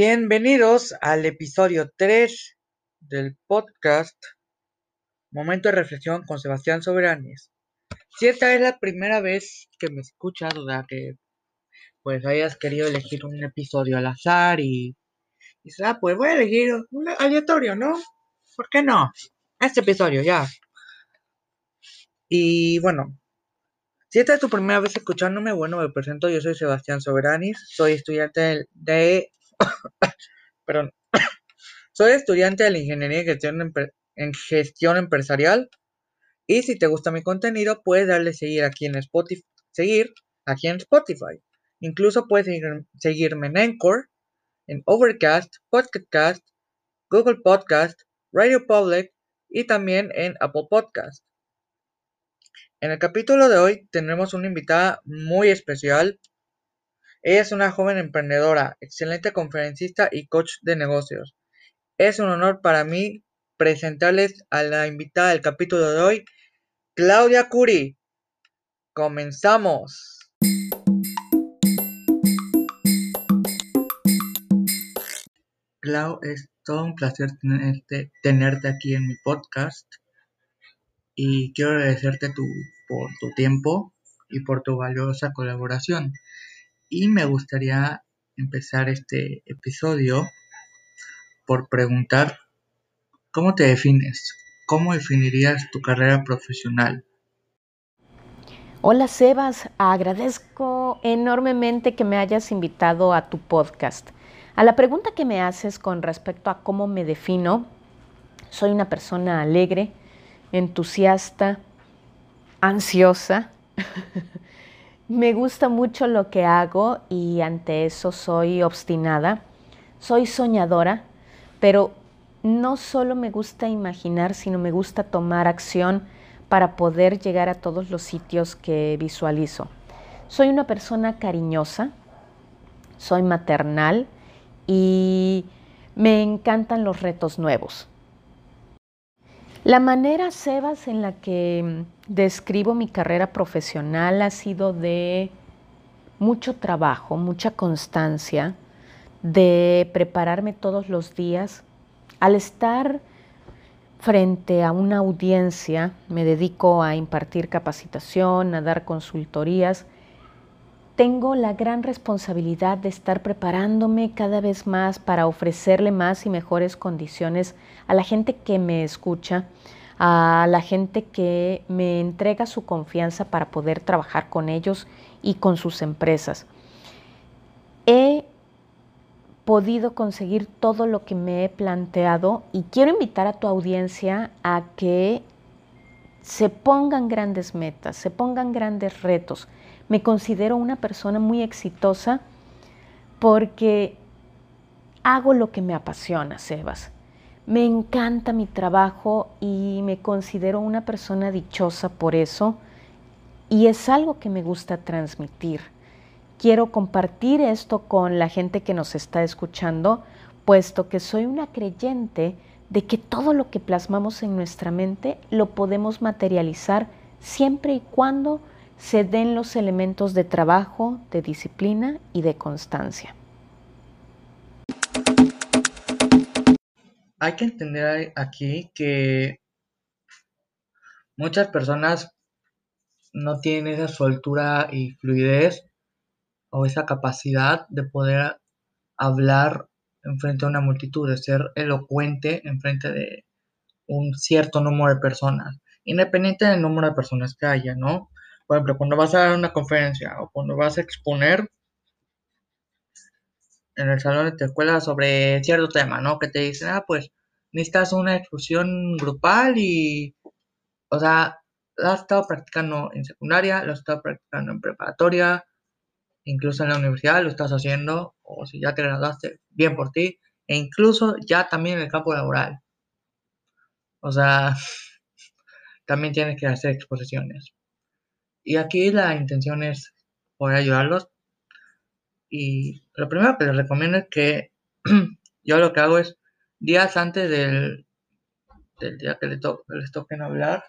Bienvenidos al episodio 3 del podcast Momento de Reflexión con Sebastián Soberanes. Si esta es la primera vez que me escuchas, o sea que pues hayas querido elegir un episodio al azar y dices, ah, pues voy a elegir un aleatorio, ¿no? ¿Por qué no? Este episodio, ya. Y bueno, si esta es tu primera vez escuchándome, bueno, me presento, yo soy Sebastián Soberanis, soy estudiante de... perdón. soy estudiante de la Ingeniería en Gestión, Empresarial. Y si te gusta mi contenido, puedes darle seguir aquí en Spotify. Seguir aquí en Spotify. Incluso puedes seguirme en Anchor, en Overcast, Podcast, Google Podcast, Radio Public y también en Apple Podcast. En el capítulo de hoy tenemos una invitada muy especial. Ella es una joven emprendedora, excelente conferencista y coach de negocios. Es un honor para mí presentarles a la invitada del capítulo de hoy, Claudia Curi. Comenzamos. Clau, es todo un placer tenerte, tenerte aquí en mi podcast y quiero agradecerte tu, por tu tiempo y por tu valiosa colaboración. Y me gustaría empezar este episodio por preguntar cómo te defines, cómo definirías tu carrera profesional. Hola Sebas, agradezco enormemente que me hayas invitado a tu podcast. A la pregunta que me haces con respecto a cómo me defino, soy una persona alegre, entusiasta, ansiosa. Me gusta mucho lo que hago y ante eso soy obstinada. Soy soñadora, pero no solo me gusta imaginar, sino me gusta tomar acción para poder llegar a todos los sitios que visualizo. Soy una persona cariñosa, soy maternal y me encantan los retos nuevos. La manera, Sebas, en la que mm, describo mi carrera profesional ha sido de mucho trabajo, mucha constancia, de prepararme todos los días. Al estar frente a una audiencia, me dedico a impartir capacitación, a dar consultorías tengo la gran responsabilidad de estar preparándome cada vez más para ofrecerle más y mejores condiciones a la gente que me escucha, a la gente que me entrega su confianza para poder trabajar con ellos y con sus empresas. He podido conseguir todo lo que me he planteado y quiero invitar a tu audiencia a que se pongan grandes metas, se pongan grandes retos me considero una persona muy exitosa porque hago lo que me apasiona, Sebas. Me encanta mi trabajo y me considero una persona dichosa por eso y es algo que me gusta transmitir. Quiero compartir esto con la gente que nos está escuchando, puesto que soy una creyente de que todo lo que plasmamos en nuestra mente lo podemos materializar siempre y cuando se den los elementos de trabajo, de disciplina y de constancia. Hay que entender aquí que muchas personas no tienen esa soltura y fluidez o esa capacidad de poder hablar en frente a una multitud, de ser elocuente en frente de un cierto número de personas, independiente del número de personas que haya, ¿no? Por ejemplo, cuando vas a dar una conferencia o cuando vas a exponer en el salón de tu escuela sobre cierto tema, ¿no? Que te dicen, ah, pues necesitas una exposición grupal y, o sea, lo has estado practicando en secundaria, lo has estado practicando en preparatoria, incluso en la universidad lo estás haciendo, o si ya te graduaste, bien por ti, e incluso ya también en el campo laboral. O sea, también tienes que hacer exposiciones. Y aquí la intención es poder ayudarlos. Y lo primero que les recomiendo es que yo lo que hago es días antes del, del día que les, les toquen hablar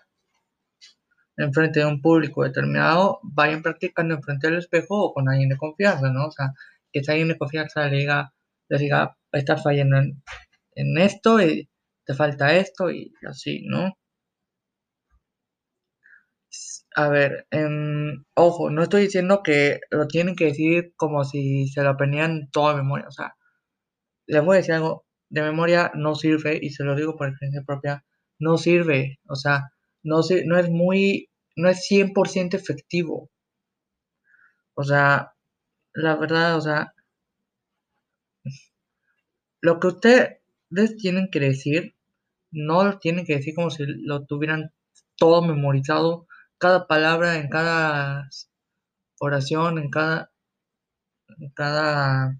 en frente de un público determinado, vayan practicando en frente del espejo o con alguien de confianza, ¿no? O sea, que si alguien de confianza le diga, les diga, estás fallando en, en esto y te falta esto y así, ¿no? A ver, em, ojo, no estoy diciendo que lo tienen que decir como si se lo aprendían toda memoria. O sea, les voy a decir algo, de memoria no sirve, y se lo digo por experiencia propia, no sirve. O sea, no, no es muy, no es 100% efectivo. O sea, la verdad, o sea, lo que ustedes tienen que decir, no lo tienen que decir como si lo tuvieran todo memorizado cada palabra, en cada oración, en cada, cada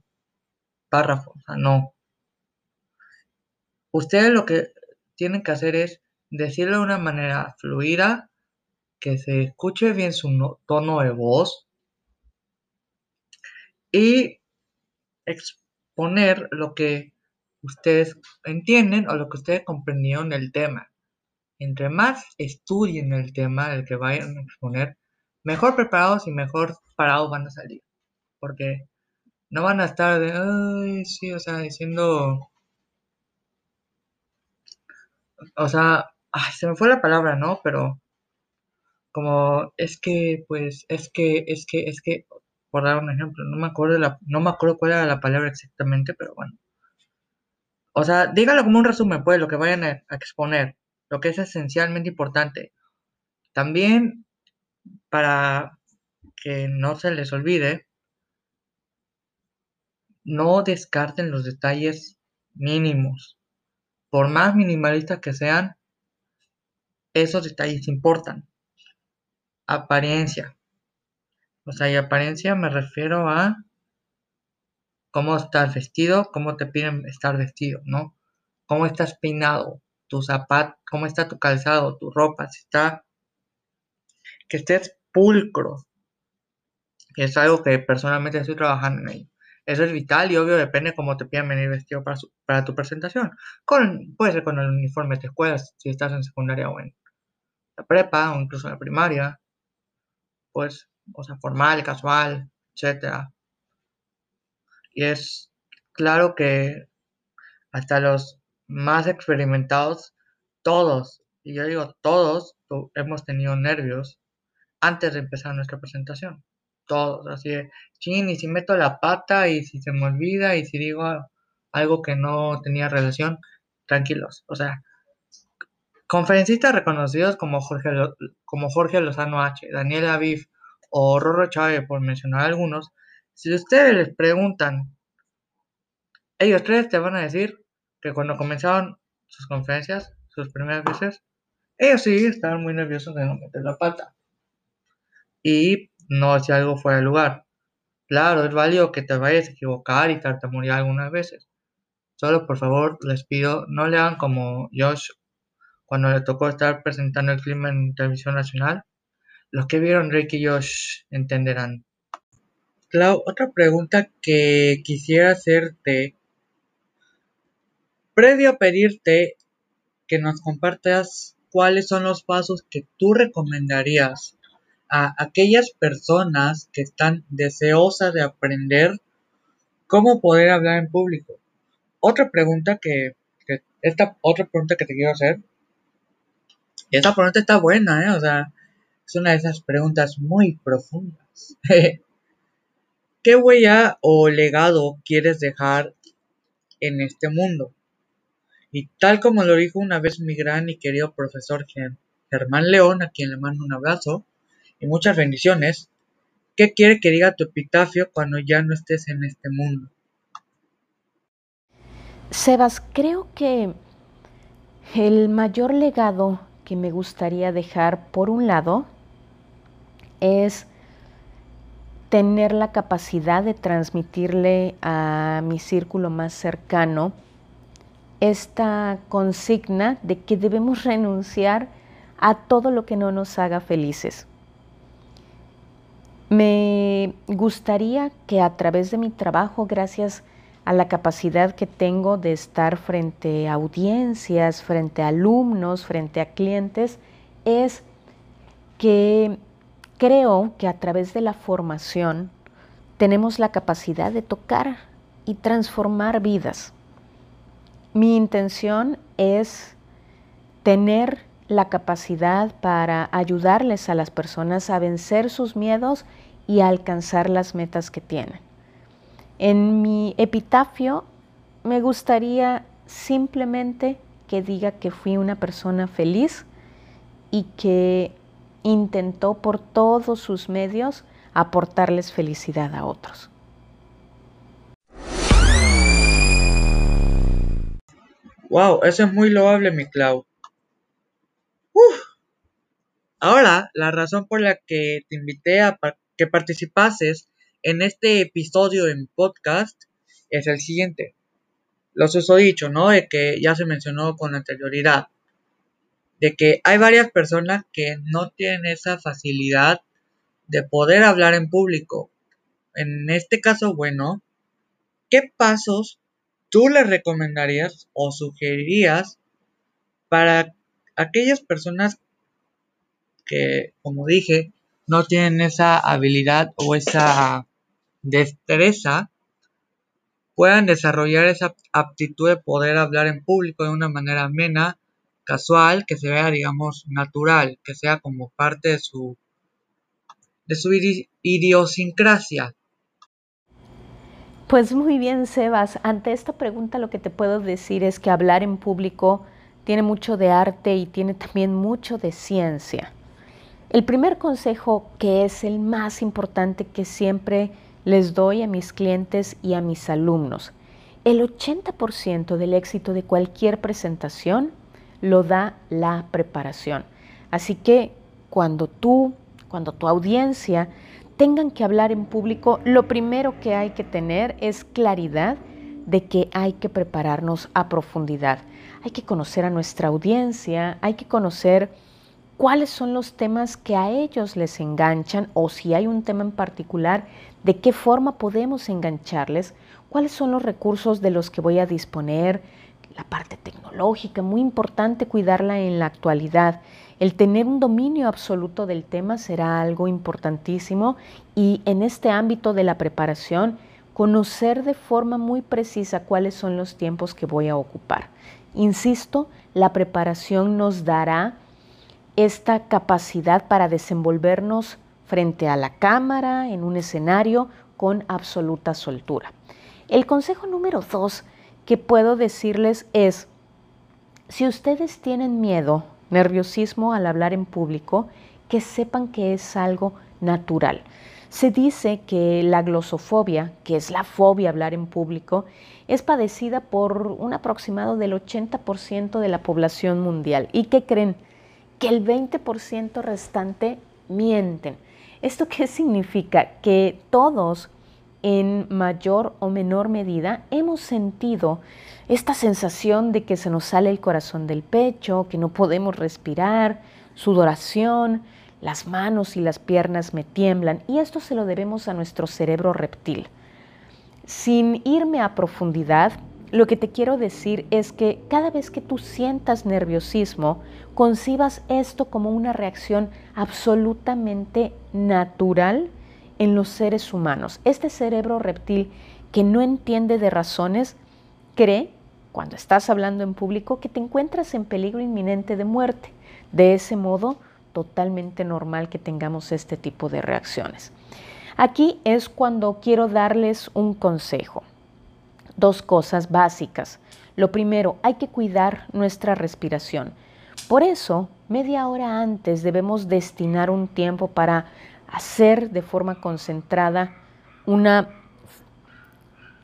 párrafo. O sea, no. Ustedes lo que tienen que hacer es decirlo de una manera fluida, que se escuche bien su tono de voz y exponer lo que ustedes entienden o lo que ustedes comprendieron del tema. Entre más estudien el tema del que vayan a exponer, mejor preparados y mejor parados van a salir. Porque no van a estar de, ay, sí, o sea, diciendo, o sea, se me fue la palabra, ¿no? Pero como es que, pues, es que, es que, es que, por dar un ejemplo, no me acuerdo la, no me acuerdo cuál era la palabra exactamente, pero bueno. O sea, dígalo como un resumen, pues, lo que vayan a exponer lo que es esencialmente importante. También, para que no se les olvide, no descarten los detalles mínimos. Por más minimalistas que sean, esos detalles importan. Apariencia. O sea, y apariencia me refiero a cómo estás vestido, cómo te piden estar vestido, ¿no? Cómo estás peinado, tu zapato, cómo está tu calzado, tu ropa, si está, que estés pulcro, es algo que personalmente estoy trabajando en ello. Eso es vital y obvio depende cómo te pidan venir vestido para, tu presentación. Puede ser con el uniforme de escuela, si estás en secundaria o en la prepa o incluso en la primaria. Pues, o sea, formal, casual, etcétera. Y es claro que hasta los más experimentados, todos, y yo digo todos, hemos tenido nervios antes de empezar nuestra presentación. Todos, así de, chin, y si meto la pata, y si se me olvida, y si digo algo que no tenía relación, tranquilos. O sea, conferencistas reconocidos como Jorge, como Jorge Lozano H, Daniel Aviv o Rorro Chávez, por mencionar algunos, si ustedes les preguntan, ellos tres te van a decir que cuando comenzaron sus conferencias, sus primeras veces, ellos sí estaban muy nerviosos de no meter la pata. Y no hacía algo fuera de lugar. Claro, es válido que te vayas a equivocar y tartamudear algunas veces. Solo por favor les pido, no le hagan como Josh cuando le tocó estar presentando el clima en televisión nacional. Los que vieron Rick y Josh entenderán. Clau, otra pregunta que quisiera hacerte Previo a pedirte que nos compartas cuáles son los pasos que tú recomendarías a aquellas personas que están deseosas de aprender cómo poder hablar en público. Otra pregunta que, esta otra pregunta que te quiero hacer. esta pregunta está buena, ¿eh? O sea, es una de esas preguntas muy profundas. ¿Qué huella o legado quieres dejar en este mundo? Y tal como lo dijo una vez mi gran y querido profesor Germán León, a quien le mando un abrazo y muchas bendiciones, ¿qué quiere que diga tu epitafio cuando ya no estés en este mundo? Sebas, creo que el mayor legado que me gustaría dejar, por un lado, es tener la capacidad de transmitirle a mi círculo más cercano esta consigna de que debemos renunciar a todo lo que no nos haga felices. Me gustaría que a través de mi trabajo, gracias a la capacidad que tengo de estar frente a audiencias, frente a alumnos, frente a clientes, es que creo que a través de la formación tenemos la capacidad de tocar y transformar vidas Mi intención es tener la capacidad para ayudarles a las personas a vencer sus miedos y a alcanzar las metas que tienen. En mi epitafio me gustaría simplemente que diga que fui una persona feliz y que intentó por todos sus medios aportarles felicidad a otros. Wow, eso es muy loable, mi Clau. Ahora, la razón por la que te invité a que participases en este episodio en podcast es el siguiente. Los uso dicho, ¿no? De que ya se mencionó con anterioridad. De que hay varias personas que no tienen esa facilidad de poder hablar en público. En este caso, bueno, ¿qué pasos tú les recomendarías o sugerirías para aquellas personas que, como dije, no tienen esa habilidad o esa destreza, puedan desarrollar esa aptitud de poder hablar en público de una manera amena, casual, que se vea, digamos, natural, que sea como parte de su, de su idiosincrasia. Pues muy bien, Sebas. Ante esta pregunta lo que te puedo decir es que hablar en público tiene mucho de arte y tiene también mucho de ciencia. El primer consejo, que es el más importante que siempre les doy a mis clientes y a mis alumnos, el 80% del éxito de cualquier presentación lo da la preparación. Así que cuando tú, cuando tu audiencia tengan que hablar en público, lo primero que hay que tener es claridad de que hay que prepararnos a profundidad. Hay que conocer a nuestra audiencia, hay que conocer cuáles son los temas que a ellos les enganchan o si hay un tema en particular, de qué forma podemos engancharles, cuáles son los recursos de los que voy a disponer, la parte tecnológica, muy importante cuidarla en la actualidad. El tener un dominio absoluto del tema será algo importantísimo y en este ámbito de la preparación, conocer de forma muy precisa cuáles son los tiempos que voy a ocupar. Insisto, la preparación nos dará esta capacidad para desenvolvernos frente a la cámara, en un escenario, con absoluta soltura. El consejo número dos que puedo decirles es, si ustedes tienen miedo, nerviosismo al hablar en público, que sepan que es algo natural. Se dice que la glosofobia, que es la fobia hablar en público, es padecida por un aproximado del 80% de la población mundial. ¿Y qué creen? que el 20% restante mienten. ¿Esto qué significa? Que todos en mayor o menor medida hemos sentido esta sensación de que se nos sale el corazón del pecho, que no podemos respirar, sudoración, las manos y las piernas me tiemblan y esto se lo debemos a nuestro cerebro reptil. Sin irme a profundidad, lo que te quiero decir es que cada vez que tú sientas nerviosismo, concibas esto como una reacción absolutamente natural en los seres humanos. Este cerebro reptil que no entiende de razones cree, cuando estás hablando en público, que te encuentras en peligro inminente de muerte. De ese modo, totalmente normal que tengamos este tipo de reacciones. Aquí es cuando quiero darles un consejo dos cosas básicas. Lo primero, hay que cuidar nuestra respiración. Por eso, media hora antes debemos destinar un tiempo para hacer de forma concentrada una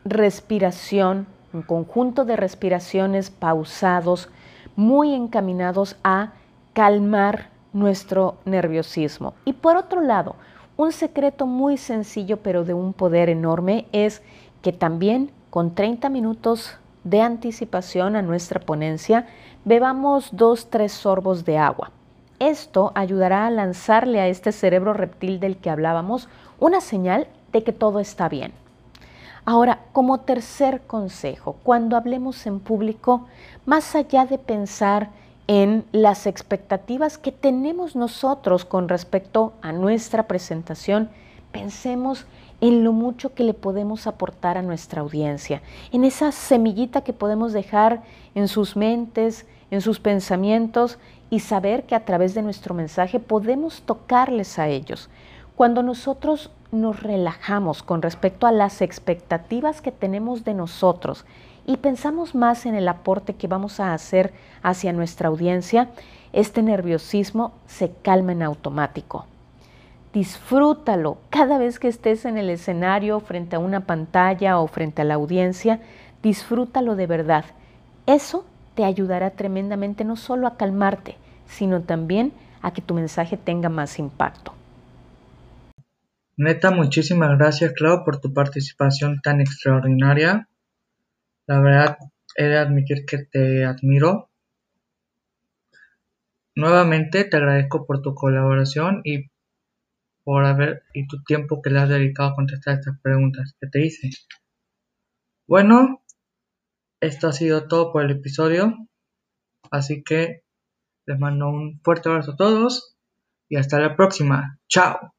respiración, un conjunto de respiraciones pausados, muy encaminados a calmar nuestro nerviosismo. Y por otro lado, un secreto muy sencillo pero de un poder enorme es que también con 30 minutos de anticipación a nuestra ponencia, bebamos dos, tres sorbos de agua. Esto ayudará a lanzarle a este cerebro reptil del que hablábamos una señal de que todo está bien. Ahora, como tercer consejo, cuando hablemos en público, más allá de pensar en las expectativas que tenemos nosotros con respecto a nuestra presentación, pensemos en lo mucho que le podemos aportar a nuestra audiencia, en esa semillita que podemos dejar en sus mentes, en sus pensamientos y saber que a través de nuestro mensaje podemos tocarles a ellos. Cuando nosotros nos relajamos con respecto a las expectativas que tenemos de nosotros y pensamos más en el aporte que vamos a hacer hacia nuestra audiencia, este nerviosismo se calma en automático. Disfrútalo cada vez que estés en el escenario, frente a una pantalla o frente a la audiencia, disfrútalo de verdad. Eso te ayudará tremendamente no solo a calmarte, sino también a que tu mensaje tenga más impacto. Neta, muchísimas gracias, Clau, por tu participación tan extraordinaria. La verdad, he de admitir que te admiro. Nuevamente te agradezco por tu colaboración y por haber y tu tiempo que le has dedicado a contestar estas preguntas que te hice. Bueno, esto ha sido todo por el episodio. Así que les mando un fuerte abrazo a todos y hasta la próxima. Chao.